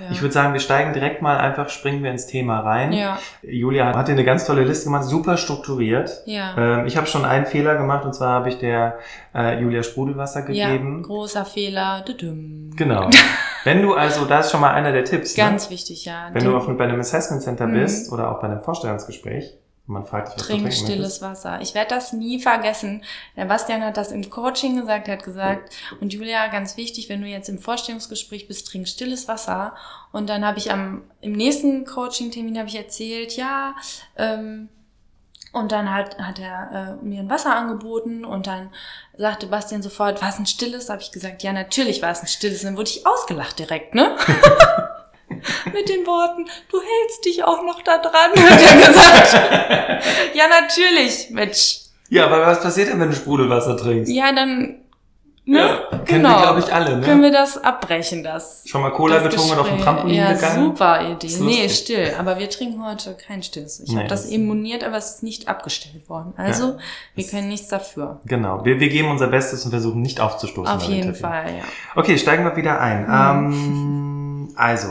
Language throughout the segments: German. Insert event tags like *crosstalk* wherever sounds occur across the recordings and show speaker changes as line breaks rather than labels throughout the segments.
Ja.
Ich würde sagen, wir steigen direkt mal einfach, springen wir ins Thema rein.
Ja,
Julia hat dir eine ganz tolle Liste gemacht, super strukturiert.
ja.
Ähm, ich habe schon einen Fehler gemacht und zwar habe ich der äh, Julia Sprudelwasser
ja,
gegeben.
großer Fehler. Düdüm.
genau. *laughs* Wenn du also, da ist schon mal einer der Tipps.
Ganz
ne?
wichtig, ja.
Wenn du auf, bei einem Assessment Center
Mhm.
bist oder auch bei einem Vorstellungsgespräch und man fragt dich, was
Trink stilles Wasser. Ich werde das nie vergessen. Der Bastian hat das im Coaching gesagt, er hat gesagt, und Julia, ganz wichtig, wenn du jetzt im Vorstellungsgespräch bist, trink stilles Wasser. Und dann habe ich am im nächsten Coaching-Termin habe ich erzählt, ja, ähm, und dann hat, hat er äh, mir ein Wasser angeboten und dann sagte Bastian sofort, war es ein stilles? Habe ich gesagt, ja, natürlich war es ein stilles. Und dann wurde ich ausgelacht direkt, ne? *laughs* *laughs* *laughs* Mit den Worten, du hältst dich auch noch da dran, hat er gesagt. *laughs* ja, natürlich, Mensch.
Ja, aber was passiert denn, wenn du Sprudelwasser trinkst?
Ja, dann, ne?
Ja, kennen wir, glaub ich, alle, ne?
Können wir das abbrechen, das.
Schon mal Cola getrunken und auf dem. Trampolin
ja,
gegangen?
super Idee. Nee, still. Aber wir trinken heute kein stilles. Ich
Nee,
habe das
das-
eben moniert, aber es ist nicht abgestellt worden. Also, wir können nichts dafür.
Genau, wir, wir geben unser Bestes und versuchen nicht aufzustoßen.
Auf jeden. Fall, ja.
Okay, steigen wir wieder ein.
Mhm.
Ähm, also,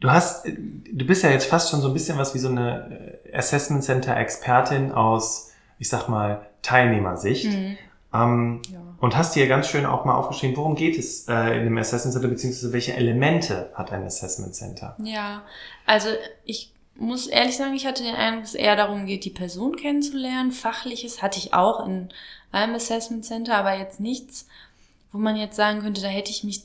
du hast, du bist ja jetzt fast schon so ein bisschen was wie so eine äh, Assessment Center Expertin aus, ich sag mal, Teilnehmersicht.
Mhm.
Ähm,
ja.
und hast dir ganz schön auch mal aufgeschrieben, worum geht es äh, in einem Assessment Center, beziehungsweise welche Elemente hat ein Assessment Center?
Ja, also ich muss ehrlich sagen, ich hatte den Eindruck, dass es eher darum geht, die Person kennenzulernen. Fachliches hatte ich auch in einem Assessment Center, aber jetzt nichts, wo man jetzt sagen könnte, da hätte ich mich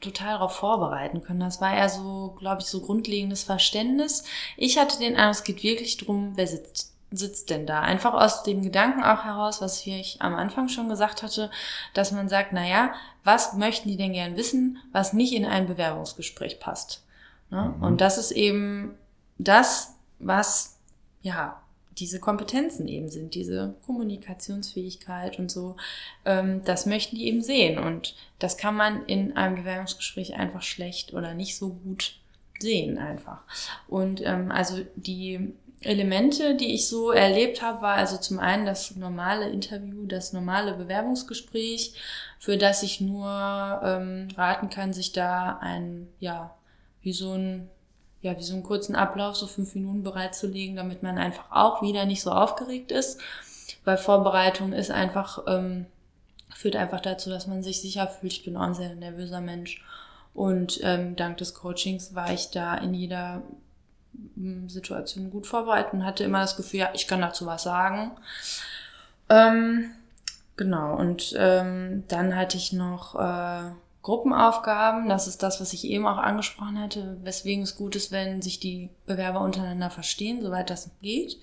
total darauf vorbereiten können. Das war eher so, glaube ich, so grundlegendes Verständnis. Ich hatte den Eindruck, es geht wirklich drum, wer sitzt, sitzt denn da? Einfach aus dem Gedanken auch heraus, was ich am Anfang schon gesagt hatte, dass man sagt, na ja, was möchten die denn gern wissen, was nicht in ein Bewerbungsgespräch passt? Ne?
Mhm.
Und das ist eben das, was, ja, diese Kompetenzen eben sind, diese Kommunikationsfähigkeit und so, ähm, das möchten die eben sehen. Und das kann man in einem Bewerbungsgespräch einfach schlecht oder nicht so gut sehen einfach. Und ähm, also die Elemente, die ich so erlebt habe, war also zum einen das normale Interview, das normale Bewerbungsgespräch, für das ich nur ähm, raten kann, sich da ein, ja, wie so ein ja, wie so einen kurzen Ablauf, so fünf Minuten bereitzulegen, damit man einfach auch wieder nicht so aufgeregt ist. Weil Vorbereitung ist einfach, ähm, führt einfach dazu, dass man sich sicher fühlt. Ich bin auch ein sehr nervöser Mensch. Und ähm, dank des Coachings war ich da in jeder mm, Situation gut vorbereitet und hatte immer das Gefühl, ja, ich kann dazu was sagen. Ähm, genau, und ähm, dann hatte ich noch äh, Gruppenaufgaben. Das ist das, was ich eben auch angesprochen hatte, weswegen es gut ist, wenn sich die Bewerber untereinander verstehen, soweit das geht.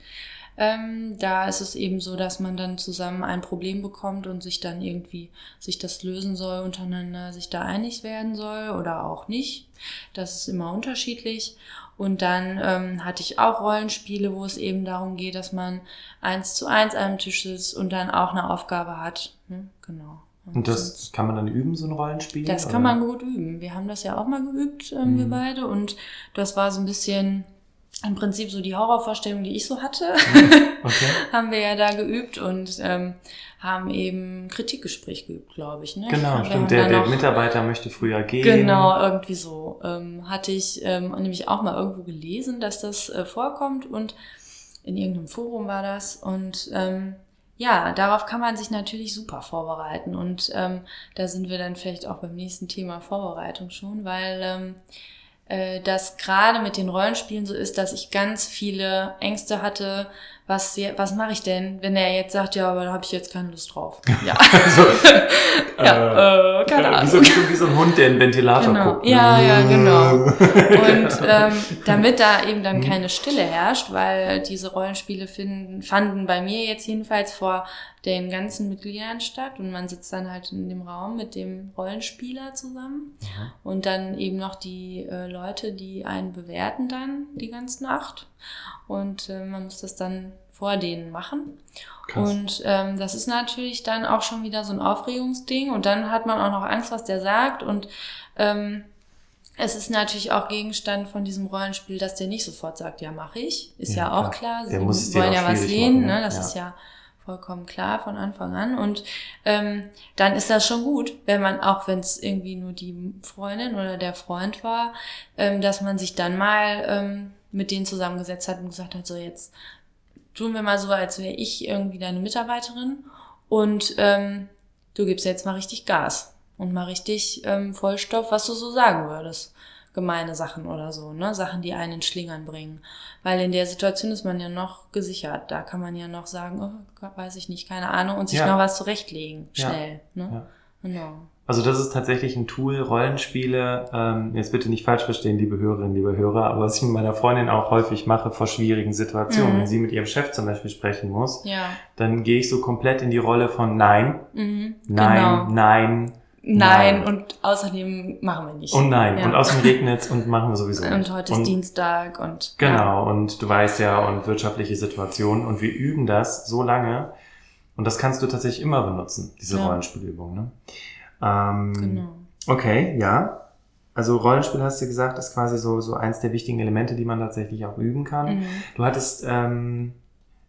Ähm, da ist es eben so, dass man dann zusammen ein Problem bekommt und sich dann irgendwie sich das lösen soll untereinander, sich da einig werden soll oder auch nicht. Das ist immer unterschiedlich. Und dann ähm, hatte ich auch Rollenspiele, wo es eben darum geht, dass man eins zu eins einem Tisch sitzt und dann auch eine Aufgabe hat. Ne? Genau.
Und das kann man dann üben, so ein Rollenspiel?
Das
oder?
kann man gut üben. Wir haben das ja auch mal geübt, ähm, wir
Mhm.
beide. Und das war so ein bisschen im Prinzip so die Horrorvorstellung, die ich so hatte, *laughs*
Okay.
haben wir ja da geübt und ähm, haben eben Kritikgespräch geübt, glaube ich. Ne?
Genau,
Wir
stimmt. Der, der
noch-
Mitarbeiter möchte früher gehen.
Genau, irgendwie so. Ähm, hatte ich ähm, nämlich auch mal irgendwo gelesen, dass das äh, vorkommt und in irgendeinem Forum war das. Und ähm, ja, darauf kann man sich natürlich super vorbereiten. Und ähm, da sind wir dann vielleicht auch beim nächsten Thema Vorbereitung schon, weil ähm, äh, das gerade mit den Rollenspielen so ist, dass ich ganz viele Ängste hatte, was, was mache ich denn, wenn er jetzt sagt, ja, aber da habe ich jetzt keine Lust drauf. Ja, *laughs*
Also, *laughs*
ja äh, keine
äh,
Ahnung.
wie, so, wie, so, ein Hund, der in Ventilator
Genau.
guckt.
Ja, ja, genau. *laughs* Und ähm, damit da eben dann
Mhm.
keine Stille herrscht, weil diese Rollenspiele finden, fanden bei mir jetzt jedenfalls vor den ganzen Mitgliedern statt und man sitzt dann halt in dem Raum mit dem Rollenspieler zusammen
Mhm.
und dann eben noch die äh, Leute, die einen bewerten dann die ganze Nacht und äh, man muss das dann vor denen machen.
Krass.
Und ähm, das ist natürlich dann auch schon wieder so ein Aufregungsding. Und dann hat man auch noch Angst, was der sagt. Und ähm, es ist natürlich auch Gegenstand von diesem Rollenspiel, dass der nicht sofort sagt, ja, mache ich. Ist ja,
Ja,
auch
klar.
Sie wollen ja was sehen.
machen,
ne? Das
Ja.
ist ja vollkommen klar von Anfang an. Und ähm, dann ist das schon gut, wenn man, auch wenn es irgendwie nur die Freundin oder der Freund war, ähm, dass man sich dann mal ähm, mit denen zusammengesetzt hat und gesagt hat, so jetzt tun wir mal so, als wäre ich irgendwie deine Mitarbeiterin und ähm, du gibst jetzt mal richtig Gas und mal richtig ähm, Vollstoff, was du so sagen würdest gemeine Sachen oder so, ne? Sachen, die einen in Schlingern bringen. Weil in der Situation ist man ja noch gesichert. Da kann man ja noch sagen, oh, weiß ich nicht, keine Ahnung, und sich ja. noch was zurechtlegen, schnell. Ja. Ne? Ja.
Genau. Also das ist tatsächlich ein Tool, Rollenspiele, ähm, jetzt bitte nicht falsch verstehen, liebe Hörerinnen, liebe Hörer, aber was ich mit meiner Freundin auch häufig mache vor schwierigen Situationen, mhm. wenn sie mit ihrem Chef zum Beispiel sprechen muss, ja. dann gehe ich so komplett in die Rolle von Nein, mhm. Nein, genau. Nein,
Nein, nein, und außerdem machen wir nicht.
Und nein, ja. und außerdem regnet und machen wir sowieso *laughs*
nicht. Und heute ist und, Dienstag und.
Genau, ja. und du weißt ja, und wirtschaftliche Situation. Und wir üben das so lange. Und das kannst du tatsächlich immer benutzen, diese. Rollenspielübung. Ne? Ähm, genau. Okay, ja. Also Rollenspiel hast du gesagt, ist quasi so, so eins der wichtigen Elemente, die man tatsächlich auch üben kann. Mhm. Du hattest ähm,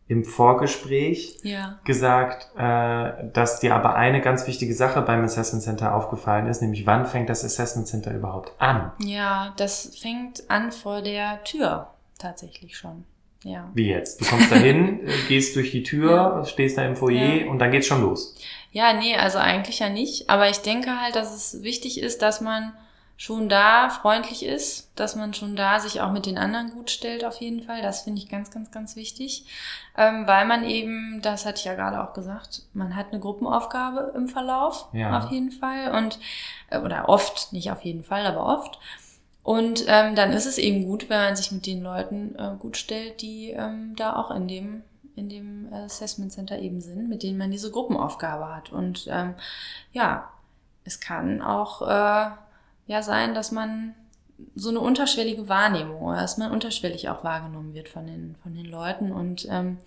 im Vorgespräch ja. gesagt, äh, dass dir aber eine ganz wichtige Sache beim Assessment Center aufgefallen ist, nämlich wann fängt das Assessment Center überhaupt an?
Ja, das fängt an vor der Tür tatsächlich schon. Ja.
Wie jetzt? Du kommst dahin, *laughs* gehst durch die Tür, ja. stehst da im Foyer ja. und dann geht's schon los.
Ja, nee, also eigentlich ja nicht. Aber ich denke halt, dass es wichtig ist, dass man schon da freundlich ist, dass man schon da sich auch mit den anderen gut stellt auf jeden Fall. Das finde ich ganz, ganz, ganz wichtig, ähm, weil man eben, das hatte ich ja gerade auch gesagt, man hat eine Gruppenaufgabe im Verlauf ja. auf jeden Fall und äh, oder oft, nicht auf jeden Fall, aber oft. Und ähm, dann ist es eben gut, wenn man sich mit den Leuten äh, gut stellt, die ähm, da auch in dem in dem Assessment Center eben sind, mit denen man diese Gruppenaufgabe hat. Und ähm, ja, es kann auch äh, ja sein, dass man so eine unterschwellige Wahrnehmung oder dass man unterschwellig auch wahrgenommen wird von den, von den Leuten. Und ähm,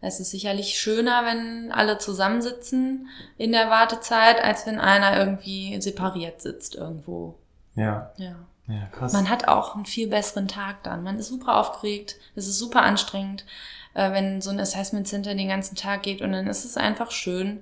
es ist sicherlich schöner, wenn alle zusammensitzen in der Wartezeit, als wenn einer irgendwie separiert sitzt irgendwo.
Ja.
Ja. Ja, krass. Man hat auch einen viel besseren Tag dann. Man ist super aufgeregt, es ist super anstrengend, äh, wenn so ein Assessment Center den ganzen Tag geht und dann ist es einfach schön,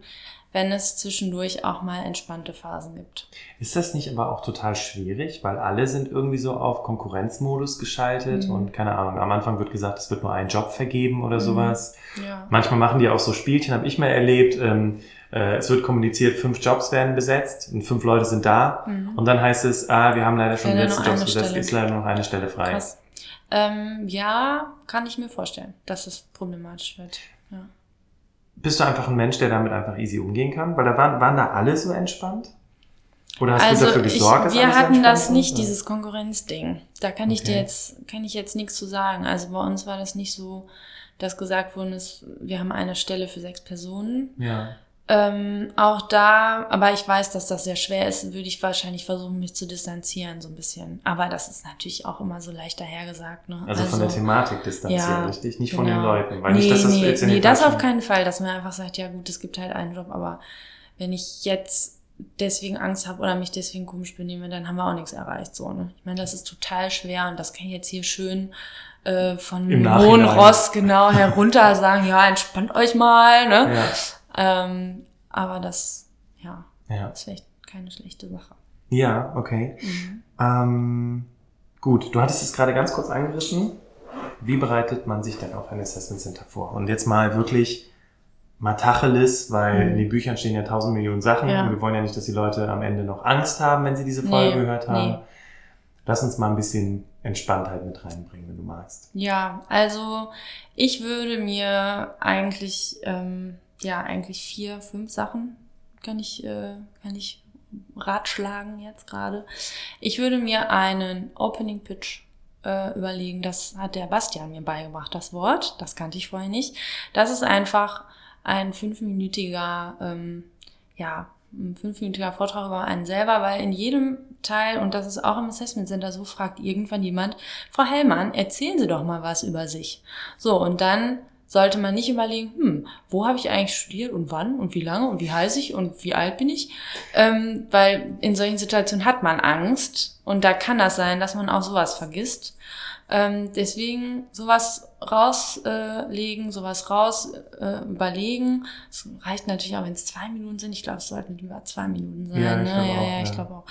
wenn es zwischendurch auch mal entspannte Phasen gibt.
Ist das nicht aber auch total schwierig, weil alle sind irgendwie so auf Konkurrenzmodus geschaltet mhm. und keine Ahnung, am Anfang wird gesagt, es wird nur ein Job vergeben oder mhm. sowas. Ja. Manchmal machen die auch so Spielchen, habe ich mal erlebt. Ähm, äh, es wird kommuniziert, fünf Jobs werden besetzt und fünf Leute sind da. Mhm. Und dann heißt es, ah, wir haben leider schon die letzten Jobs besetzt, ist leider noch eine Stelle frei. Krass.
Ähm, ja, kann ich mir vorstellen, dass es problematisch wird. Ja
bist du einfach ein Mensch, der damit einfach easy umgehen kann? Weil da waren, waren da alle so entspannt? Oder hast also du dafür gesorgt,
ich, Wir hatten das nicht, dieses Konkurrenzding. Da kann ich dir jetzt, kann ich jetzt nichts zu sagen. Also bei uns war das nicht so, dass gesagt worden ist, wir haben eine Stelle für sechs Personen.
Ja.
Ähm, auch da, aber ich weiß, dass das sehr schwer ist, würde ich wahrscheinlich versuchen, mich zu distanzieren, so ein bisschen. Aber das ist natürlich auch immer so leicht dahergesagt. Ne?
Also, also von der Thematik distanzieren, ja, richtig? Nicht genau. von den genau. Leuten. Weil nee, nicht, dass das
nee, jetzt in nee das auf keinen Fall, dass man einfach sagt, ja gut, es gibt halt einen Job, aber wenn ich jetzt deswegen Angst habe oder mich deswegen komisch benehme, dann haben wir auch nichts erreicht. So, ne? Ich meine, das ist total schwer und das kann ich jetzt hier schön äh, von Hohen Ross genau herunter sagen, ja, entspannt euch mal. Ne? Ja. Ähm, aber das, ja, ja, ist vielleicht keine schlechte Sache.
Ja, okay. Mhm. Ähm, gut, du hattest es gerade ganz kurz angerissen. Wie bereitet man sich denn auf ein Assessment Center vor? Und jetzt mal wirklich mal Tacheles, weil mhm. in den Büchern stehen ja tausend Millionen Sachen ja. und wir wollen ja nicht, dass die Leute am Ende noch Angst haben, wenn sie diese Folge nee, gehört haben. Nee. Lass uns mal ein bisschen Entspanntheit mit reinbringen, wenn du magst.
Ja, also ich würde mir eigentlich ähm, ja eigentlich vier, fünf Sachen kann ich, äh, kann ich ratschlagen jetzt gerade. Ich würde mir einen Opening Pitch äh, überlegen. Das hat der Bastian mir beigebracht, das Wort. Das kannte ich vorher nicht. Das ist einfach ein fünfminütiger, ähm, ja, ein fünfminütiger Vortrag über einen selber, weil in jedem Teil, und das ist auch im Assessment Center so, fragt irgendwann jemand, Frau Hellmann, erzählen Sie doch mal was über sich. So, und dann sollte man nicht überlegen, hm, wo habe ich eigentlich studiert und wann und wie lange und wie heiße ich und wie alt bin ich? Ähm, weil in solchen Situationen hat man Angst und da kann das sein, dass man auch sowas vergisst. Ähm, deswegen sowas rauslegen, äh, sowas raus äh, überlegen. Es reicht natürlich auch, wenn es zwei Minuten sind. Ich glaube, es sollten lieber zwei Minuten sein. Ja, ne? ja, ja, ich glaube auch.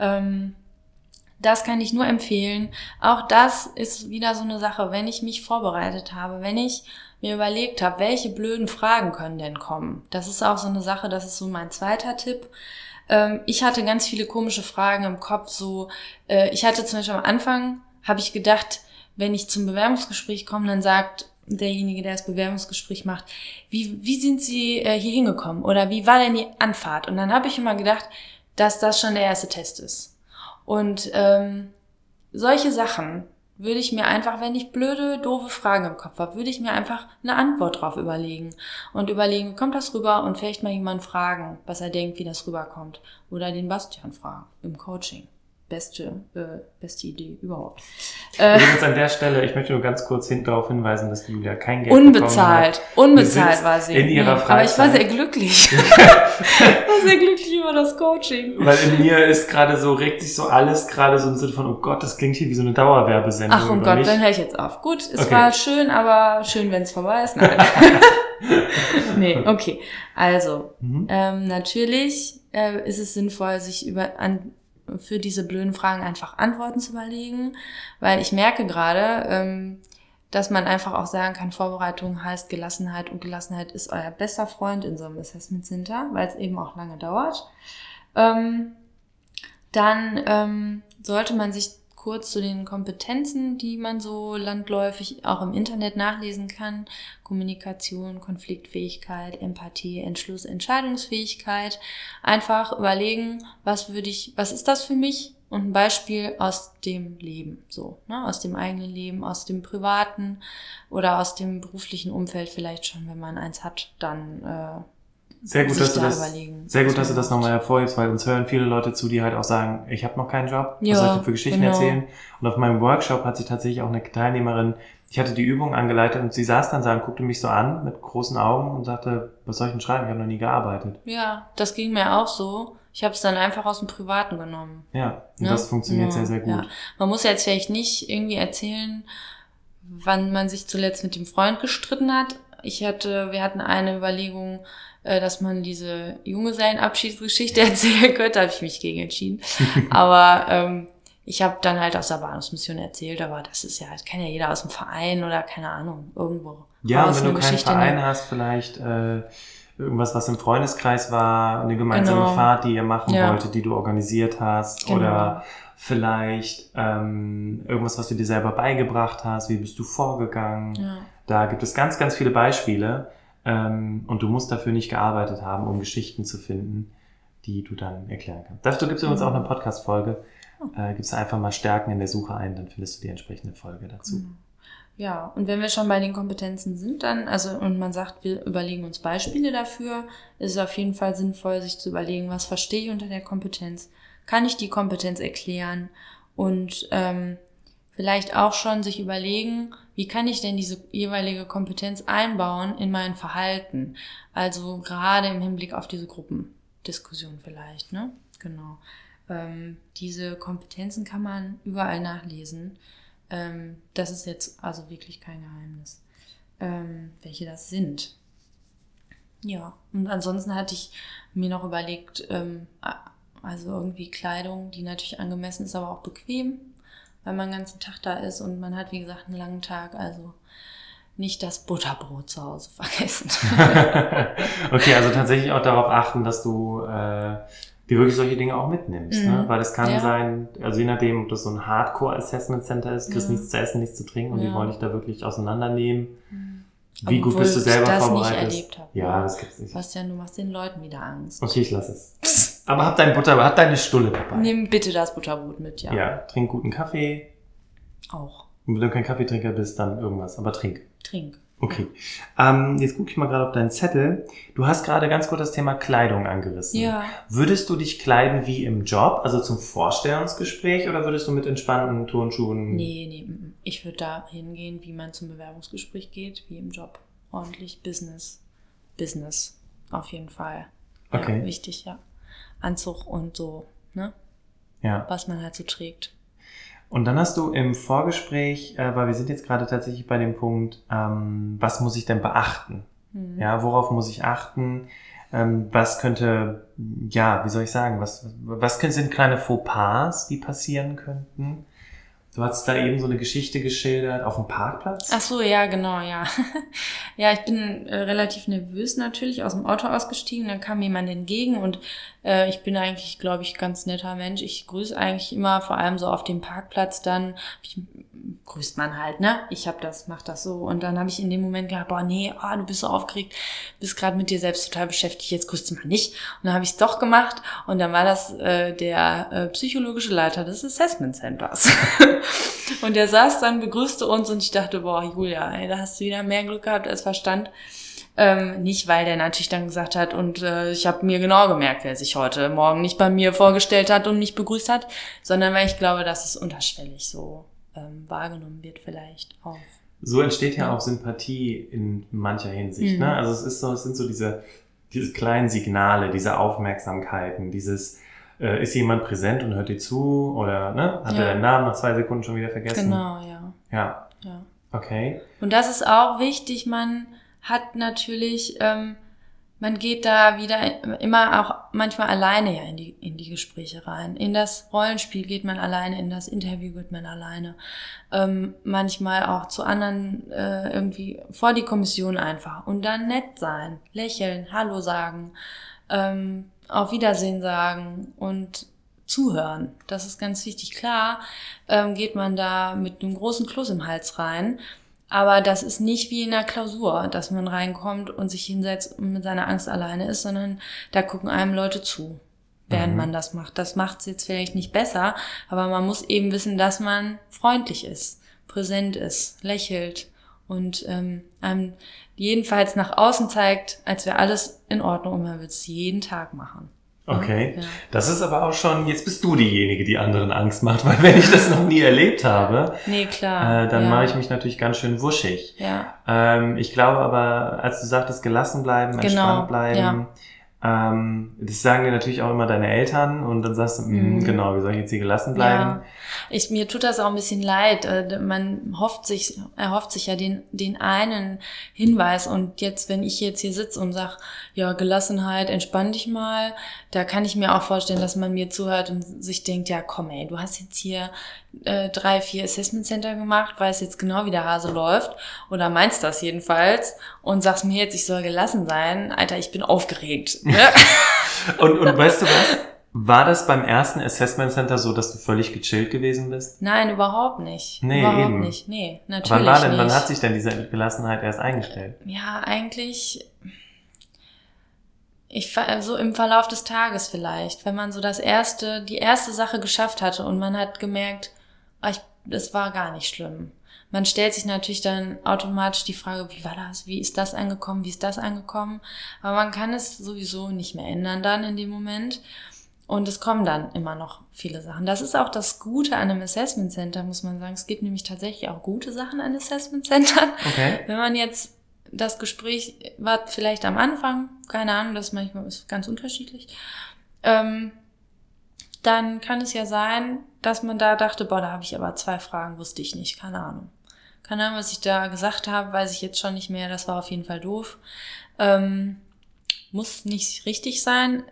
Ähm, das kann ich nur empfehlen. Auch das ist wieder so eine Sache, wenn ich mich vorbereitet habe, wenn ich mir überlegt habe, welche blöden Fragen können denn kommen. Das ist auch so eine Sache, das ist so mein zweiter Tipp. Ähm, ich hatte ganz viele komische Fragen im Kopf, so, äh, ich hatte zum Beispiel am Anfang, habe ich gedacht, wenn ich zum Bewerbungsgespräch komme, dann sagt derjenige, der das Bewerbungsgespräch macht, wie, wie sind Sie äh, hier hingekommen oder wie war denn die Anfahrt? Und dann habe ich immer gedacht, dass das schon der erste Test ist. Und ähm, solche Sachen würde ich mir einfach, wenn ich blöde, doofe Fragen im Kopf habe, würde ich mir einfach eine Antwort drauf überlegen. Und überlegen, kommt das rüber? Und vielleicht mal jemanden fragen, was er denkt, wie das rüberkommt. Oder den Bastian fragen im Coaching beste, äh, beste Idee überhaupt.
Äh, Übrigens an der Stelle, ich möchte nur ganz kurz darauf hinweisen, dass Julia kein Geld
Unbezahlt, hat. unbezahlt war sie.
In ihrer Freizeit.
Aber ich war sehr glücklich. *laughs* ich war sehr glücklich über das Coaching.
Weil in mir ist gerade so, regt sich so alles gerade so im Sinne von, oh Gott, das klingt hier wie so eine Dauerwerbesendung.
Ach, um Gott, mich. dann höre ich jetzt auf. Gut, es okay. war schön, aber schön, wenn es vorbei ist. Nein. *laughs* nee, okay. Also, mhm. ähm, natürlich äh, ist es sinnvoll, sich über an für diese blöden Fragen einfach Antworten zu überlegen, weil ich merke gerade, ähm, dass man einfach auch sagen kann, Vorbereitung heißt Gelassenheit und Gelassenheit ist euer bester Freund in so einem Assessment Center, weil es eben auch lange dauert. Ähm, dann ähm, sollte man sich kurz zu den Kompetenzen, die man so landläufig auch im Internet nachlesen kann. Kommunikation, Konfliktfähigkeit, Empathie, Entschluss, Entscheidungsfähigkeit. Einfach überlegen, was würde ich, was ist das für mich? Und ein Beispiel aus dem Leben, so, ne, aus dem eigenen Leben, aus dem privaten oder aus dem beruflichen Umfeld vielleicht schon, wenn man eins hat, dann äh,
sehr gut, dass du das, sehr gut, dass du das nochmal hervorhebst, weil uns hören viele Leute zu, die halt auch sagen, ich habe noch keinen Job, ja, was soll ich denn für Geschichten genau. erzählen? Und auf meinem Workshop hat sich tatsächlich auch eine Teilnehmerin, ich hatte die Übung angeleitet und sie saß dann, sagen, guckte mich so an mit großen Augen und sagte, was soll ich denn schreiben? Ich habe noch nie gearbeitet.
Ja, das ging mir auch so. Ich habe es dann einfach aus dem Privaten genommen.
Ja, und ja? das funktioniert ja, sehr, sehr gut. Ja.
Man muss jetzt vielleicht nicht irgendwie erzählen, wann man sich zuletzt mit dem Freund gestritten hat. Ich hatte, wir hatten eine Überlegung, äh, dass man diese Junggesellenabschiedsgeschichte *laughs* erzählen könnte, habe ich mich gegen entschieden. *laughs* Aber ähm, ich habe dann halt aus der Bahnhofsmission erzählt, aber das ist ja, das kann ja jeder aus dem Verein oder keine Ahnung, irgendwo.
Ja, und wenn du keinen Verein nehmen. hast, vielleicht äh, irgendwas, was im Freundeskreis war, eine gemeinsame genau. Fahrt, die ihr machen ja. wolltet, die du organisiert hast, genau. oder vielleicht ähm, irgendwas, was du dir selber beigebracht hast, wie bist du vorgegangen. Ja. Da gibt es ganz, ganz viele Beispiele. Ähm, und du musst dafür nicht gearbeitet haben, um Geschichten zu finden, die du dann erklären kannst. Dazu gibt es übrigens auch eine Podcast-Folge. Oh. Äh, gibst einfach mal Stärken in der Suche ein, dann findest du die entsprechende Folge dazu. Mhm.
Ja, und wenn wir schon bei den Kompetenzen sind, dann, also, und man sagt, wir überlegen uns Beispiele dafür, ist es auf jeden Fall sinnvoll, sich zu überlegen, was verstehe ich unter der Kompetenz? Kann ich die Kompetenz erklären? Und ähm, vielleicht auch schon sich überlegen, wie kann ich denn diese jeweilige Kompetenz einbauen in mein Verhalten? Also gerade im Hinblick auf diese Gruppendiskussion vielleicht, ne? Genau. Ähm, diese Kompetenzen kann man überall nachlesen. Ähm, das ist jetzt also wirklich kein Geheimnis, ähm, welche das sind. Ja, und ansonsten hatte ich mir noch überlegt, ähm, also irgendwie Kleidung, die natürlich angemessen ist, aber auch bequem weil man den ganzen Tag da ist und man hat, wie gesagt, einen langen Tag. Also nicht das Butterbrot zu Hause *laughs* vergessen. *laughs*
okay, also tatsächlich auch darauf achten, dass du äh, dir wirklich solche Dinge auch mitnimmst. Ne? Mhm. Ne? Weil es kann ja. sein, also je nachdem, ob das so ein Hardcore-Assessment Center ist, kriegst ja. nichts zu essen, nichts zu trinken und ja. die wollen dich da wirklich auseinandernehmen. Mhm. Wie Obwohl gut bist du selber ich das vorbereitet? Nicht erlebt habe. Ja, das gibt's nicht.
Bastian, du machst den Leuten wieder Angst.
Okay, ich lass es. *laughs* Aber hab dein Butter, hab deine Stulle dabei.
Nimm bitte das Butterbrot mit, ja.
Ja, trink guten Kaffee.
Auch.
Und wenn du kein Kaffeetrinker bist, dann irgendwas. Aber trink.
Trink.
Okay. Ähm, jetzt gucke ich mal gerade auf deinen Zettel. Du hast gerade ganz kurz das Thema Kleidung angerissen.
Ja.
Würdest du dich kleiden wie im Job, also zum Vorstellungsgespräch, oder würdest du mit entspannten Turnschuhen?
Nee, nee. Ich würde da hingehen, wie man zum Bewerbungsgespräch geht, wie im Job. ordentlich Business. Business, auf jeden Fall.
Okay.
Ja, wichtig, ja. Anzug und so, ne?
Ja.
Was man halt so trägt.
Und dann hast du im Vorgespräch, äh, weil wir sind jetzt gerade tatsächlich bei dem Punkt, ähm, was muss ich denn beachten?
Mhm.
Ja, worauf muss ich achten? Ähm, was könnte, ja, wie soll ich sagen, was, was sind kleine Fauxpas, die passieren könnten? Du hast da eben so eine Geschichte geschildert auf dem Parkplatz.
Ach so, ja, genau, ja. *laughs* ja, ich bin äh, relativ nervös natürlich aus dem Auto ausgestiegen. Dann kam jemand entgegen und äh, ich bin eigentlich, glaube ich, ganz netter Mensch. Ich grüße eigentlich immer, vor allem so auf dem Parkplatz. Dann ich, grüßt man halt, ne? Ich habe das, mach das so. Und dann habe ich in dem Moment gedacht, boah, nee, oh, du bist so aufgeregt, bist gerade mit dir selbst total beschäftigt. Jetzt grüßt du mal nicht. Und dann habe ich es doch gemacht. Und dann war das äh, der äh, psychologische Leiter des Assessment Centers. *laughs* und der saß dann, begrüßte uns und ich dachte, boah, Julia, ey, da hast du wieder mehr Glück gehabt als Verstand. Ähm, nicht, weil der natürlich dann gesagt hat, und äh, ich habe mir genau gemerkt, wer sich heute Morgen nicht bei mir vorgestellt hat und mich begrüßt hat, sondern weil ich glaube, dass es unterschwellig so ähm, wahrgenommen wird vielleicht auch.
So entsteht ja, auch Sympathie in mancher Hinsicht.
Mhm.
Ne? Also es ist so, es sind so diese, diese kleinen Signale, diese Aufmerksamkeiten, dieses äh, ist jemand präsent und hört dir zu oder ne, hat
Ja.
er deinen Namen nach zwei Sekunden schon wieder vergessen?
Genau, ja.
Ja,
ja.
okay.
Und das ist auch wichtig, man hat natürlich, ähm, man geht da wieder immer auch manchmal alleine ja in die, in die Gespräche rein. In das Rollenspiel geht man alleine, in das Interview geht man alleine. Ähm, manchmal auch zu anderen äh, irgendwie vor die Kommission einfach. Und dann nett sein, lächeln, Hallo sagen, ähm, auf Wiedersehen sagen und zuhören. Das ist ganz wichtig. Klar ähm, geht man da mit einem großen Kloß im Hals rein. Aber das ist nicht wie in einer Klausur, dass man reinkommt und sich hinsetzt und mit seiner Angst alleine ist, sondern da gucken einem Leute zu, während
Mhm.
man das macht. Das macht es jetzt vielleicht nicht besser, aber man muss eben wissen, dass man freundlich ist, präsent ist, lächelt und ähm, einem jedenfalls nach außen zeigt, als wäre alles in Ordnung und man wird es jeden Tag machen.
Okay.
Ja.
Das ist aber auch schon, jetzt bist du diejenige, die anderen Angst macht, *laughs* weil wenn ich das noch nie erlebt habe,
Nee, klar.
äh, dann
ja.
mache ich mich natürlich ganz schön wuschig.
Ja,
Ähm, ich glaube aber, als du sagtest, gelassen bleiben,
Genau,
entspannt bleiben, ähm, das sagen dir natürlich auch immer deine Eltern und dann sagst du, mm,
Mhm.
genau, wie soll ich jetzt hier gelassen bleiben?
Ja. Ich, mir tut das auch ein bisschen leid. Äh, Man hofft sich, erhofft sich ja den, den einen Hinweis. Und jetzt, wenn ich jetzt hier sitze und sag, ja, Gelassenheit, entspann dich mal, da kann ich mir auch vorstellen, dass man mir zuhört und sich denkt, ja, komm ey, du hast jetzt hier äh, drei, vier Assessment Center gemacht, weißt jetzt genau, wie der Hase läuft oder meinst das jedenfalls und sagst mir jetzt, ich soll gelassen sein. Alter, ich bin aufgeregt. *laughs*
Und, und weißt du was? War das beim ersten Assessment Center so, dass du völlig gechillt gewesen bist?
Nein, überhaupt nicht.
Nee,
überhaupt
eben.
nicht. Nee, natürlich
Wann war denn,
nicht.
wann hat sich denn diese Gelassenheit erst eingestellt?
Ja, eigentlich. Ich so im Verlauf des Tages vielleicht, wenn man so das erste, die erste Sache geschafft hatte und man hat gemerkt, ah, ich, das war gar nicht schlimm. Man stellt sich natürlich dann automatisch die Frage, wie war das? Wie ist das angekommen? Wie ist das angekommen? Aber man kann es sowieso nicht mehr ändern dann in dem Moment. Und es kommen dann immer noch viele Sachen. Das ist auch das Gute an einem Assessment Center, muss man sagen. Es gibt nämlich tatsächlich auch gute Sachen an Assessment Centern.
Okay.
Wenn man jetzt das Gespräch war vielleicht am Anfang, keine Ahnung, das ist manchmal ist ganz unterschiedlich, ähm, dann kann es ja sein, dass man da dachte, boah, da habe ich aber zwei Fragen, wusste ich nicht, keine Ahnung. Keine Ahnung, was ich da gesagt habe, weiß ich jetzt schon nicht mehr, das war auf jeden Fall doof. Ähm, muss nicht richtig sein.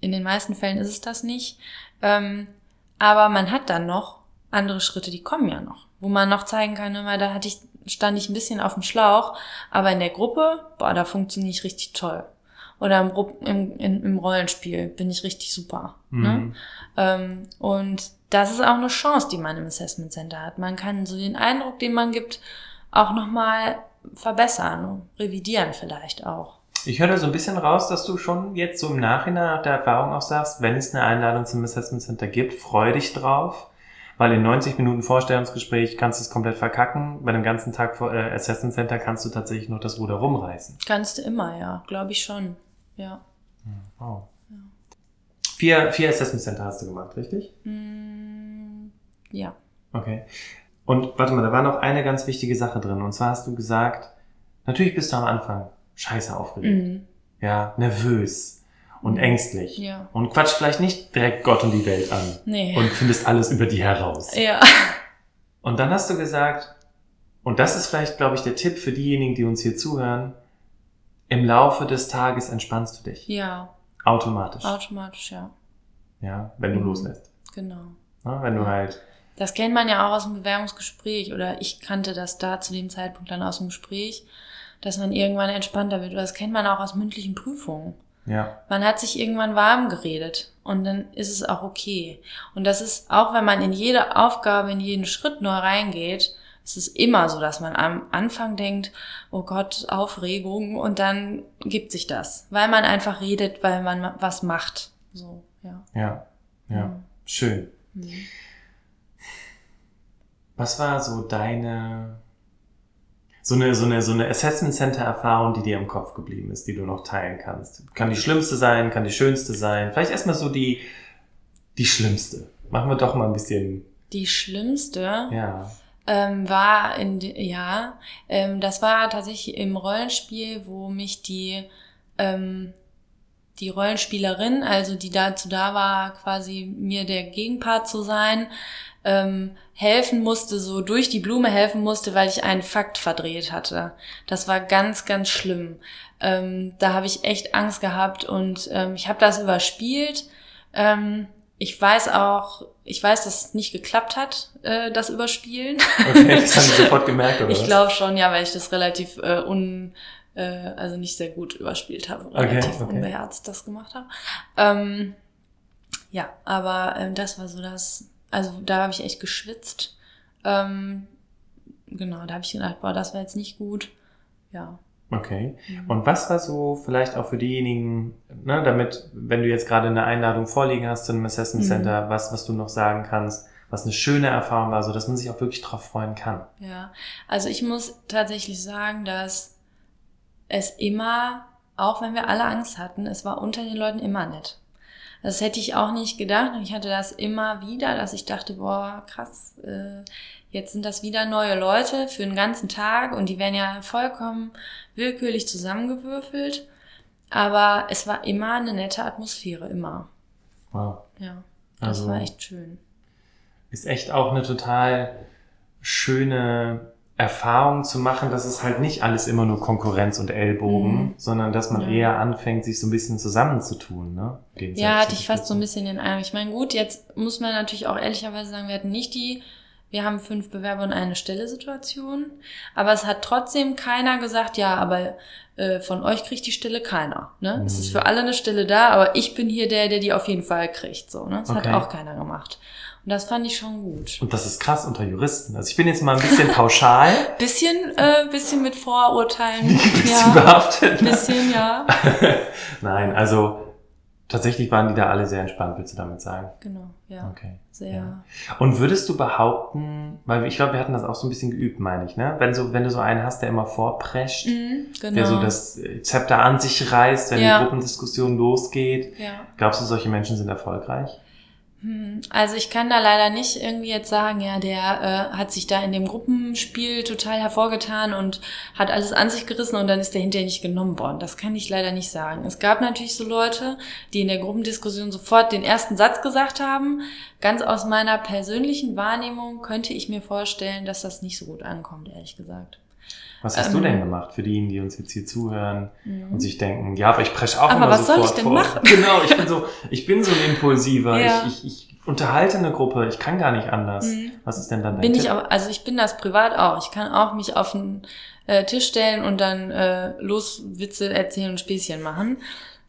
In den meisten Fällen ist es das nicht. Ähm, aber man hat dann noch andere Schritte, die kommen ja noch, wo man noch zeigen kann, immer, da hatte ich, stand ich ein bisschen auf dem Schlauch, aber in der Gruppe, boah, da funktioniere ich richtig toll. Oder im, im, im, Rollenspiel bin ich richtig super. Ne?
Mhm.
Ähm, und das ist auch eine Chance, die man im Assessment Center hat. Man kann so den Eindruck, den man gibt, auch nochmal verbessern, revidieren vielleicht auch.
Ich höre da so ein bisschen raus, dass du schon jetzt so im Nachhinein nach der Erfahrung auch sagst, wenn es eine Einladung zum Assessment Center gibt, freu dich drauf, weil in 90 Minuten Vorstellungsgespräch kannst du es komplett verkacken. Bei dem ganzen Tag äh, Assessment Center kannst du tatsächlich noch das Ruder rumreißen.
Kannst du immer, ja, glaube ich schon. Ja.
Oh. Vier, vier Assessment Center hast du gemacht, richtig?
Mm, ja.
Okay. Und warte mal, da war noch eine ganz wichtige Sache drin. Und zwar hast du gesagt, Natürlich bist du am Anfang scheiße aufgeregt. Mhm. Ja, nervös und ängstlich.
Ja.
Und quatsch vielleicht nicht direkt Gott und die Welt an.
Nee.
Und findest alles über die heraus.
Ja.
Und dann hast du gesagt, und das ist vielleicht, glaube ich, der Tipp für diejenigen, die uns hier zuhören, im Laufe des Tages entspannst du dich.
Ja.
Automatisch.
Automatisch, ja.
Ja, wenn du
Mhm.
loslässt.
Genau.
Ja, wenn du halt,
Das kennt man ja auch aus dem Bewerbungsgespräch oder ich kannte das da zu dem Zeitpunkt dann aus dem Gespräch, dass man irgendwann entspannter wird. Oder das kennt man auch aus mündlichen Prüfungen.
ja,
Man hat sich irgendwann warm geredet und dann ist es auch okay. Und das ist, auch wenn man in jede Aufgabe, in jeden Schritt neu reingeht, es ist immer so, dass man am Anfang denkt, oh Gott, Aufregung und dann gibt sich das, weil man einfach redet, weil man was macht. So, ja.
ja, ja.
Mhm.
Schön.
Mhm.
Was war so deine, so eine, so eine, so eine Assessment Center Erfahrung, die dir im Kopf geblieben ist, die du noch teilen kannst? Kann die schlimmste sein, kann die schönste sein? Vielleicht erstmal so die, die schlimmste. Machen wir doch mal ein bisschen,
Die schlimmste
ja.
Ähm, war in, ja, ähm, das war tatsächlich im Rollenspiel, wo mich die, ähm, die Rollenspielerin, also die dazu da war, quasi mir der Gegenpart zu sein, ähm, helfen musste, so durch die Blume helfen musste, weil ich einen Fakt verdreht hatte. Das war ganz, ganz schlimm. Ähm, da habe ich echt Angst gehabt und ähm, ich habe das überspielt. Ähm, ich weiß auch, ich weiß, dass es nicht geklappt hat, äh, das Überspielen.
Okay, das haben wir *laughs* sofort gemerkt, oder
Ich glaube schon, ja, weil ich das relativ äh, un, äh, also nicht sehr gut überspielt habe,
Okay,
relativ
okay.
unbeherzt das gemacht habe. Ähm, ja, aber ähm, das war so das, also da habe ich echt geschwitzt. Ähm, genau, da habe ich gedacht, boah, das war jetzt nicht gut. Ja.
Okay.
Mhm.
Und was war so vielleicht auch für diejenigen, ne, damit, wenn du jetzt gerade eine Einladung vorliegen hast zu einem Assessment
Mhm.
Center, was, was du noch sagen kannst, was eine schöne Erfahrung war, so dass man sich auch wirklich drauf freuen kann.
Ja, also ich muss tatsächlich sagen, dass es immer, auch wenn wir alle Angst hatten, es war unter den Leuten immer nett. Das hätte ich auch nicht gedacht und ich hatte das immer wieder, dass ich dachte, boah, krass, äh, jetzt sind das wieder neue Leute für den ganzen Tag und die werden ja vollkommen willkürlich zusammengewürfelt. Aber es war immer eine nette Atmosphäre, immer.
Wow.
Ja, das
Also-
war echt schön.
Ist echt auch eine total schöne Erfahrung zu machen, dass es halt nicht alles immer nur Konkurrenz und Ellbogen,
Mhm.
sondern dass man
Ja.
eher anfängt, sich so ein bisschen zusammenzutun, ne?
Ja, hatte ich fast so ein bisschen den Eindruck. Ich meine, gut, jetzt muss man natürlich auch ehrlicherweise sagen, wir hatten nicht die, wir haben fünf Bewerber und eine Stelle-Situation, aber es hat trotzdem keiner gesagt, ja, aber äh, von euch kriegt die Stelle keiner. Ne? Es ist
Mhm.
für alle eine Stelle da, aber ich bin hier der, der die auf jeden Fall kriegt. So, ne? Das
Okay.
hat auch keiner gemacht. Und das fand ich schon gut.
Und das ist krass unter Juristen. Also ich bin jetzt mal ein bisschen pauschal, *laughs*
Bisschen, äh, bisschen mit Vorurteilen.
bisschen
ja,
behaftet. ne?
bisschen, ja.
Nein, also tatsächlich waren die da alle sehr entspannt, willst du damit sagen?
Genau, ja.
Okay.
Sehr.
Ja. Und würdest du behaupten, weil ich glaube, wir hatten das auch so ein bisschen geübt, meine ich, ne? Wenn so, wenn du so einen hast, der immer vorprescht,
Mhm, genau.
der so das äh, Zepter an sich reißt, wenn
Ja.
die Gruppendiskussion losgeht.
ja.
Glaubst du, solche Menschen sind erfolgreich?
Hm, Also ich kann da leider nicht irgendwie jetzt sagen, ja, der äh, hat sich da in dem Gruppenspiel total hervorgetan und hat alles an sich gerissen und dann ist der hinterher nicht genommen worden. Das kann ich leider nicht sagen. Es gab natürlich so Leute, die in der Gruppendiskussion sofort den ersten Satz gesagt haben. Ganz aus meiner persönlichen Wahrnehmung könnte ich mir vorstellen, dass das nicht so gut ankommt, ehrlich gesagt.
Was hast
Ähm.
du denn gemacht für diejenigen, die uns jetzt hier zuhören
Mhm.
und sich denken, ja, aber ich presche auch
Aber
immer
was soll
sofort
ich denn
vor.
machen? *laughs*
Genau, ich bin so, ich bin so ein Impulsiver.
Ja.
Ich, ich, ich unterhalte eine Gruppe, ich kann gar nicht anders.
Mhm.
Was ist denn dann dein
Bin
Tipp?
ich aber, also ich bin das privat auch. Ich kann auch mich auf den äh, Tisch stellen und dann äh, los Witze erzählen und Späßchen machen.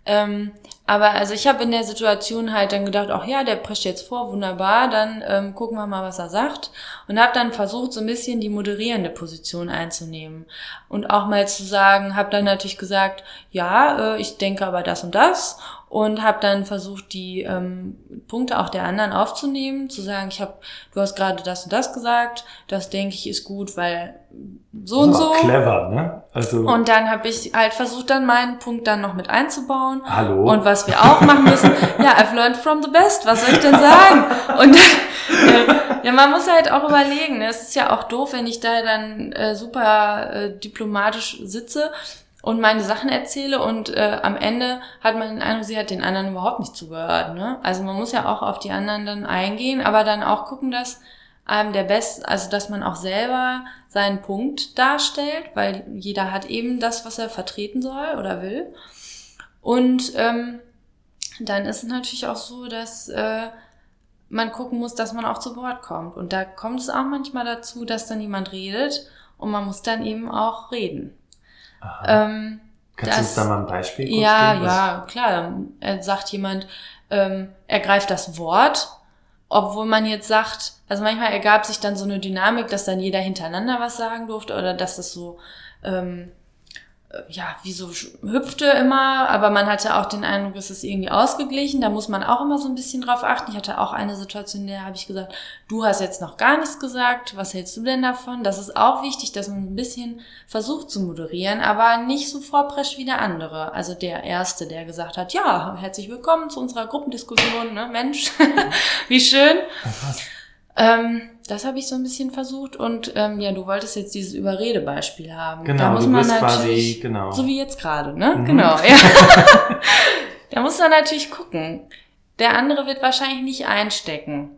Ähm, aber also ich habe in der Situation halt dann gedacht, ach ja, der prescht jetzt vor, wunderbar, dann ähm, gucken wir mal, was er sagt. Und habe dann versucht, so ein bisschen die moderierende Position einzunehmen. Und auch mal zu sagen, habe dann natürlich gesagt, ja, äh, ich denke aber das und das. Und habe dann versucht, die ähm, Punkte auch der anderen aufzunehmen, zu sagen, ich habe, du hast gerade das und das gesagt, das denke ich ist gut, weil so und so.
Clever, ne?
Also und dann habe ich halt versucht, dann meinen Punkt dann noch mit einzubauen.
Hallo.
Und was wir auch machen müssen, *laughs* ja, I've learned from the best. Was soll ich denn sagen? Und äh, ja, man muss halt auch überlegen. Ne? Es ist ja auch doof, wenn ich da dann äh, super äh, diplomatisch sitze und meine Sachen erzähle und äh, am Ende hat man den Eindruck, sie hat den anderen überhaupt nicht zugehört. Ne? Also man muss ja auch auf die anderen dann eingehen, aber dann auch gucken, dass einem der Best, also dass man auch selber seinen Punkt darstellt, weil jeder hat eben das, was er vertreten soll oder will. Und ähm, dann ist es natürlich auch so, dass äh, man gucken muss, dass man auch zu Wort kommt. Und da kommt es auch manchmal dazu, dass dann jemand redet und man muss dann eben auch reden.
Ähm, Kannst das, du uns da mal ein Beispiel
kurz Ja, geben, ja, klar. Er sagt jemand, ähm, er greift das Wort, obwohl man jetzt sagt, also manchmal ergab sich dann so eine Dynamik, dass dann jeder hintereinander was sagen durfte oder dass das so ähm, ja, wie so hüpfte immer, aber man hatte auch den Eindruck, es ist irgendwie ausgeglichen. Da muss man auch immer so ein bisschen drauf achten. Ich hatte auch eine Situation, in der habe ich gesagt, du hast jetzt noch gar nichts gesagt. Was hältst du denn davon? Das ist auch wichtig, dass man ein bisschen versucht zu moderieren, aber nicht so vorprescht wie der andere. Also der Erste, der gesagt hat, ja, herzlich willkommen zu unserer Gruppendiskussion, ne? Mensch, *laughs* wie schön. Ähm, das habe ich so ein bisschen versucht und ähm, ja, du wolltest jetzt dieses Überredebeispiel haben.
Genau, da muss man quasi, genau.
So wie jetzt gerade, ne? Mhm. Genau, *laughs* ja. da muss man natürlich gucken. Der andere wird wahrscheinlich nicht einstecken.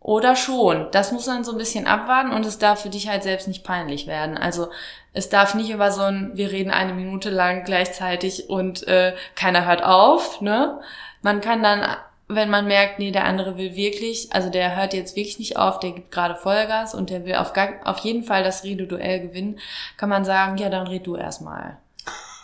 Oder schon. Das muss man so ein bisschen abwarten und es darf für dich halt selbst nicht peinlich werden. Also es darf nicht über so ein, wir reden eine Minute lang gleichzeitig und äh, keiner hört auf, ne? Man kann dann wenn man merkt, nee, der andere will wirklich, also der hört jetzt wirklich nicht auf, der gibt gerade Vollgas und der will auf, gar, auf jeden Fall das Redo-Duell gewinnen, kann man sagen, ja, dann red du erstmal.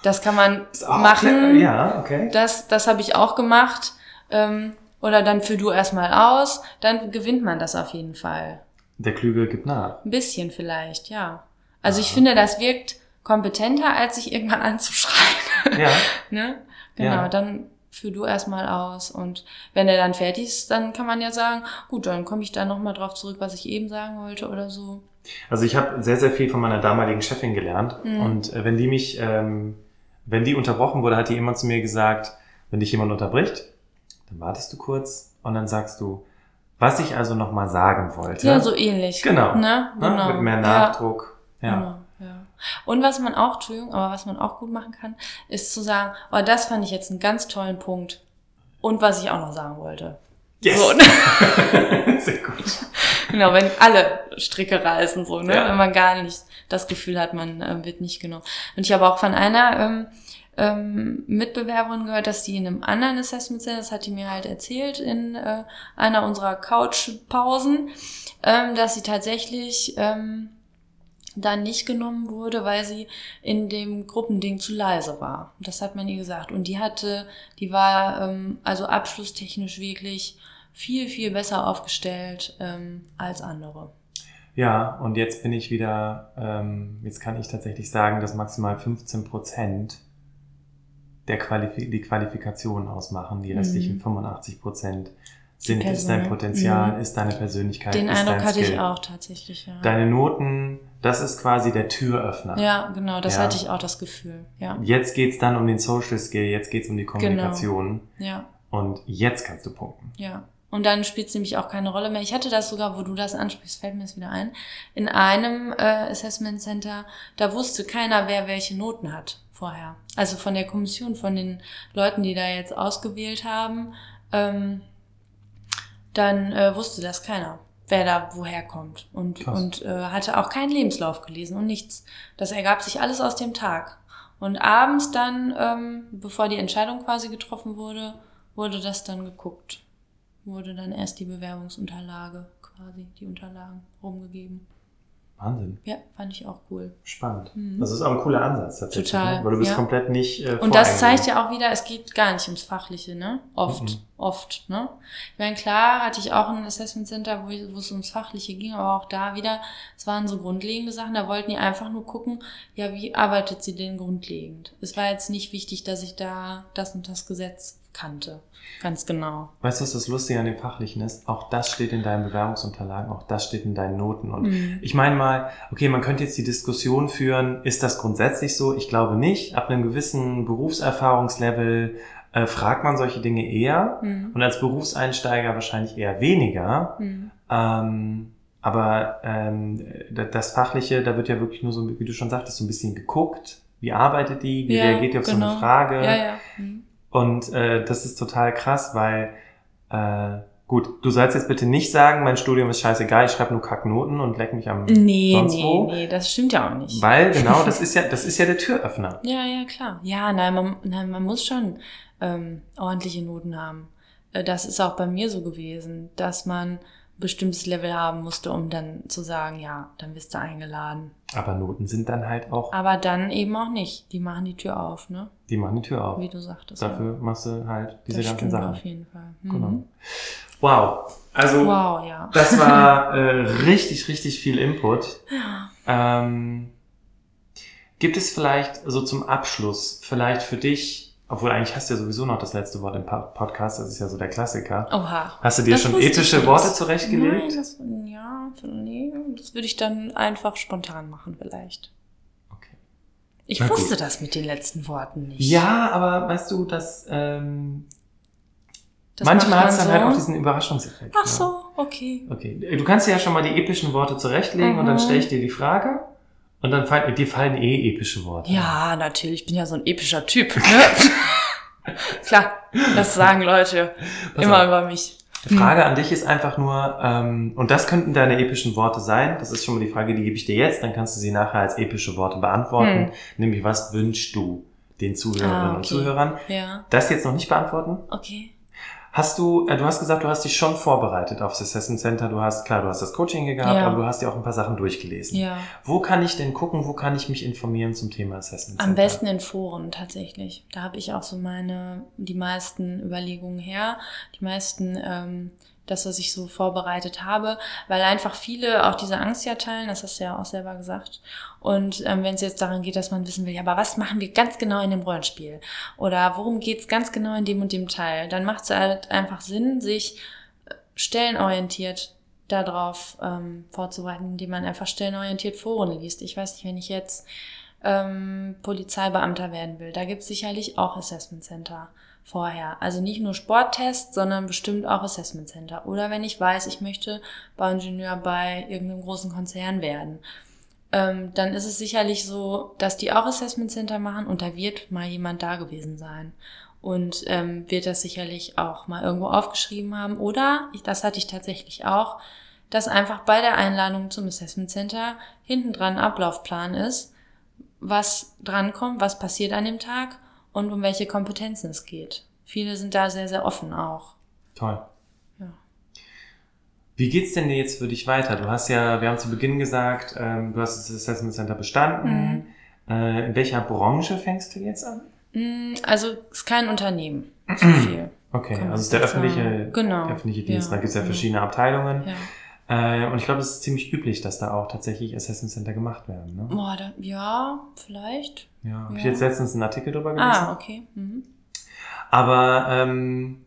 Das kann man *laughs* machen.
Ja, okay.
Das, das habe ich auch gemacht. Ähm, oder dann führ du erstmal aus, dann gewinnt man das auf jeden Fall.
Der Klügere gibt nach.
Ein bisschen vielleicht, ja. Also Aha. ich finde, das wirkt kompetenter, als sich irgendwann anzuschreien. Ja. *laughs* ne? Genau, ja. dann führ du erstmal aus. Und wenn er dann fertig ist, dann kann man ja sagen, gut, dann komme ich da nochmal drauf zurück, was ich eben sagen wollte oder so.
Also ich habe sehr, sehr viel von meiner damaligen Chefin gelernt. Mhm. Und äh, wenn die mich, ähm, wenn die unterbrochen wurde, hat die immer zu mir gesagt, wenn dich jemand unterbricht, dann wartest du kurz und dann sagst du, was ich also nochmal sagen wollte.
Ja, so ähnlich.
Genau. Ne? genau. Ne? Mit mehr Nachdruck. Ja. ja.
Genau. Und was man auch, Entschuldigung, aber was man auch gut machen kann, ist zu sagen, oh, das fand ich jetzt einen ganz tollen Punkt. Und was ich auch noch sagen wollte.
Yes. So, ne? *laughs* Sehr gut.
Genau, wenn alle Stricke reißen, so, ne? Ja. Wenn man gar nicht das Gefühl hat, man äh, wird nicht genommen. Und ich habe auch von einer ähm, ähm, Mitbewerberin gehört, dass die in einem anderen Assessment Center, das hat die mir halt erzählt in äh, einer unserer Couch-Pausen, ähm, dass sie tatsächlich ähm, dann nicht genommen wurde, weil sie in dem Gruppending zu leise war. Das hat man ihr gesagt. Und die hatte, die war ähm, also abschlusstechnisch wirklich viel, viel besser aufgestellt ähm, als andere.
Ja, und jetzt bin ich wieder, ähm, jetzt kann ich tatsächlich sagen, dass maximal 15 Prozent der Qualif die Qualifikation ausmachen, die restlichen mhm. 85 Prozent sind, ist dein Potenzial, mhm. ist deine Persönlichkeit.
Den Eindruck hatte ich auch tatsächlich, ja.
Deine Noten, das ist quasi der Türöffner.
Ja, genau, das ja. hatte ich auch das Gefühl, ja.
Jetzt geht's dann um den Social Skill, jetzt geht's um die Kommunikation.
Genau. Ja.
Und jetzt kannst du punkten.
Ja. Und dann spielt es nämlich auch keine Rolle mehr. Ich hatte das sogar, wo du das ansprichst, fällt mir das wieder ein. In einem äh, Assessment Center, da wusste keiner, wer welche Noten hat vorher. Also von der Kommission, von den Leuten, die da jetzt ausgewählt haben. Ähm, dann äh, wusste das keiner, wer da woher kommt. Und, und äh, hatte auch keinen Lebenslauf gelesen und nichts. Das ergab sich alles aus dem Tag. Und abends dann, ähm, bevor die Entscheidung quasi getroffen wurde, wurde das dann geguckt. Wurde dann erst die Bewerbungsunterlage quasi, die Unterlagen rumgegeben.
Wahnsinn.
Ja, fand ich auch cool.
Spannend. Mhm. Das ist auch ein cooler Ansatz tatsächlich.
Total.
Ne? Weil du bist
ja.
komplett nicht. Äh,
Und das zeigt ja auch wieder, es geht gar nicht ums Fachliche, ne? Oft. Mhm. Oft, ne? Ich meine, klar hatte ich auch ein Assessment Center, wo, ich, wo es ums Fachliche ging, aber auch da wieder, es waren so grundlegende Sachen, da wollten die einfach nur gucken, ja, wie arbeitet sie denn grundlegend? Es war jetzt nicht wichtig, dass ich da das und das Gesetz kannte. Ganz genau.
Weißt du, was das Lustige an dem Fachlichen ist? Auch das steht in deinen Bewerbungsunterlagen, auch das steht in deinen Noten. Und mhm. ich meine mal, okay, man könnte jetzt die Diskussion führen, ist das grundsätzlich so? Ich glaube nicht. Ab einem gewissen Berufserfahrungslevel äh, fragt man solche Dinge eher mhm. und als Berufseinsteiger wahrscheinlich eher weniger. Mhm. Ähm, aber ähm, das Fachliche, da wird ja wirklich nur so, wie du schon sagtest, so ein bisschen geguckt. Wie arbeitet die? Wie ja, reagiert die auf genau. so eine genau. Frage? Ja, ja. Mhm. Und äh, das ist total krass, weil äh, gut, du sollst jetzt bitte nicht sagen, mein Studium ist scheißegal, ich schreibe nur Kacknoten und leck mich am
nee, sonst nee, wo. Nee, das stimmt ja auch nicht.
Weil genau, *laughs* das ist ja, das ist ja der Türöffner.
ja, ja, klar. Ja, nein, man, nein, man muss schon ähm, ordentliche Noten haben. Äh, das ist auch bei mir so gewesen, dass man bestimmtes Level haben musste, um dann zu sagen, ja, dann bist du eingeladen.
Aber Noten sind dann halt auch.
Aber dann eben auch nicht. Die machen die Tür auf, ne?
Die machen die Tür auf.
Wie du sagtest.
Dafür ja. machst du halt diese das ganzen Sachen.
auf jeden Fall.
Mhm. Genau. Wow. Also, wow, ja. das war *laughs* äh, richtig, richtig viel Input. Ja. Ähm, gibt es vielleicht so zum Abschluss, vielleicht für dich obwohl eigentlich hast du ja sowieso noch das letzte Wort im Podcast, das ist ja so der Klassiker.
Oha.
Hast du dir das schon ethische Worte zurechtgelegt?
Nein, das, ja, nee, das würde ich dann einfach spontan machen vielleicht.
Okay.
Ich Na wusste gut. das mit den letzten Worten nicht.
Ja, aber weißt du, dass ähm, das manchmal hat es dann so? halt auch diesen Überraschungseffekt.
Ach so, okay.
Okay, du kannst dir ja schon mal die epischen Worte zurechtlegen mhm. und dann stelle ich dir die Frage. Und dann fallen, dir fallen eh epische Worte.
Ja, natürlich. Ich bin ja so ein epischer Typ. Ne? *laughs* Klar, das sagen Leute *laughs* Pass immer auf. über mich.
Die Frage an dich ist einfach nur, ähm, und das könnten deine epischen Worte sein. Das ist schon mal die Frage, die gebe ich dir jetzt. Dann kannst du sie nachher als epische Worte beantworten. Hm. Nämlich, was wünschst du den Zuhörerinnen ah, okay. und Zuhörern?
Ja.
Das jetzt noch nicht beantworten.
Okay.
Hast du, äh, du hast gesagt, du hast dich schon vorbereitet aufs Assessment Center. Du hast, klar, du hast das Coaching gehabt, ja. aber du hast dir auch ein paar Sachen durchgelesen.
Ja.
Wo kann ich denn gucken, wo kann ich mich informieren zum Thema Assessment
Center? Am besten in Foren tatsächlich. Da habe ich auch so meine, die meisten Überlegungen her. Die meisten ähm, das, was ich so vorbereitet habe, weil einfach viele auch diese Angst ja teilen, das hast du ja auch selber gesagt. Und ähm, wenn es jetzt daran geht, dass man wissen will, ja, aber was machen wir ganz genau in dem Rollenspiel? Oder worum geht's ganz genau in dem und dem Teil? Dann macht es halt einfach Sinn, sich äh, stellenorientiert darauf ähm, vorzubereiten, indem man einfach stellenorientiert Foren liest. Ich weiß nicht, wenn ich jetzt ähm, Polizeibeamter werden will, da gibt es sicherlich auch Assessment Center vorher. Also nicht nur Sporttests, sondern bestimmt auch Assessment Center. Oder wenn ich weiß, ich möchte Bauingenieur bei irgendeinem großen Konzern werden, ähm, dann ist es sicherlich so, dass die auch Assessment Center machen und da wird mal jemand da gewesen sein und ähm, wird das sicherlich auch mal irgendwo aufgeschrieben haben. Oder, das hatte ich tatsächlich auch, dass einfach bei der Einladung zum Assessment Center hinten dran Ablaufplan ist, was drankommt, was passiert an dem Tag und um welche Kompetenzen es geht. Viele sind da sehr, sehr offen auch.
Toll. Ja. Wie geht's denn jetzt für dich weiter? Du hast ja, wir haben zu Beginn gesagt, ähm, du hast das Assessment Center bestanden. Mhm. Äh, in welcher Branche fängst du jetzt an?
Mm, also es ist kein Unternehmen. *clears throat* So viel.
Okay, also es ist der öffentliche,
genau.
öffentliche Dienst. Ja. Da gibt es ja verschiedene Abteilungen. Ja. Äh, und ich glaube, es ist ziemlich üblich, dass da auch tatsächlich Assessment Center gemacht werden. Ne?
Boah, da, ja, vielleicht.
Ja, habe ja. ich jetzt letztens einen Artikel drüber gelesen.
Ah, okay. Mhm.
Aber ähm,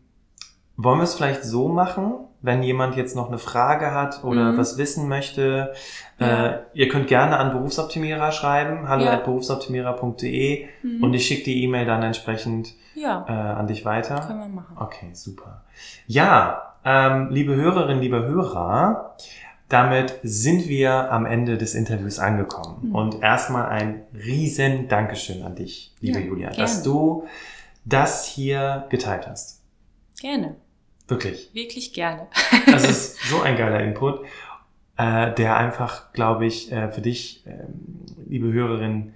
wollen wir es vielleicht so machen, wenn jemand jetzt noch eine Frage hat oder mhm. was wissen möchte? Ja. Äh, ihr könnt gerne an Berufsoptimierer schreiben, hallo ja. at berufsoptimierer.de mhm. und ich schicke die E-Mail dann entsprechend ja. äh, an dich weiter.
Können wir machen.
Okay, super. Ja, ähm, liebe Hörerinnen, liebe Hörer, damit sind wir am Ende des Interviews angekommen. Mhm. Und erstmal ein riesen Dankeschön an dich, liebe ja, Julia, gerne. dass du das hier geteilt hast.
Gerne.
Wirklich.
Wirklich gerne.
Das ist *laughs* so ein geiler Input, äh, der einfach, glaube ich, äh, für dich, äh, liebe Hörerinnen,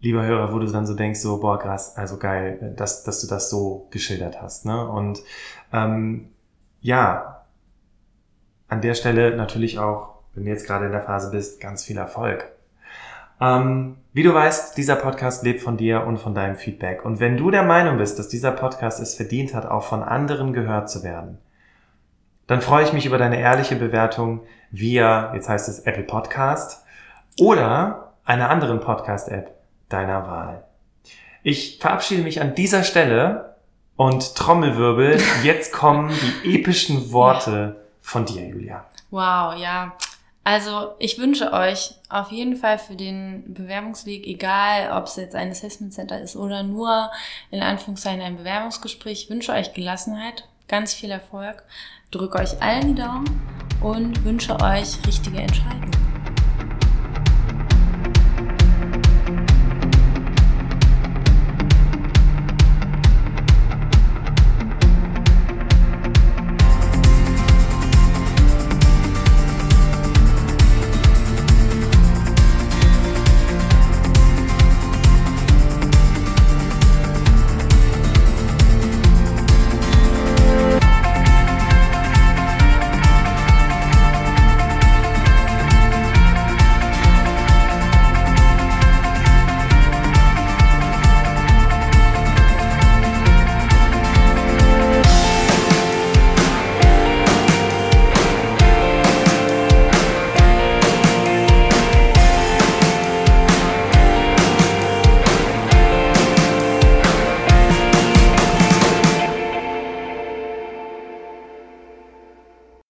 lieber Hörer, wo du dann so denkst, so, boah, krass, also geil, äh, dass, dass du das so geschildert hast. Ne? Und ähm, ja, an der Stelle natürlich auch, wenn du jetzt gerade in der Phase bist, ganz viel Erfolg. Ähm, wie du weißt, dieser Podcast lebt von dir und von deinem Feedback. Und wenn du der Meinung bist, dass dieser Podcast es verdient hat, auch von anderen gehört zu werden, dann freue ich mich über deine ehrliche Bewertung via, jetzt heißt es Apple Podcast oder einer anderen Podcast-App deiner Wahl. Ich verabschiede mich an dieser Stelle Und Trommelwirbel, jetzt kommen die epischen Worte von dir, Julia.
Wow, ja. Also ich wünsche euch auf jeden Fall für den Bewerbungsweg, egal ob es jetzt ein Assessment Center ist oder nur in Anführungszeichen ein Bewerbungsgespräch, wünsche euch Gelassenheit, ganz viel Erfolg, drücke euch allen die Daumen und wünsche euch richtige Entscheidungen.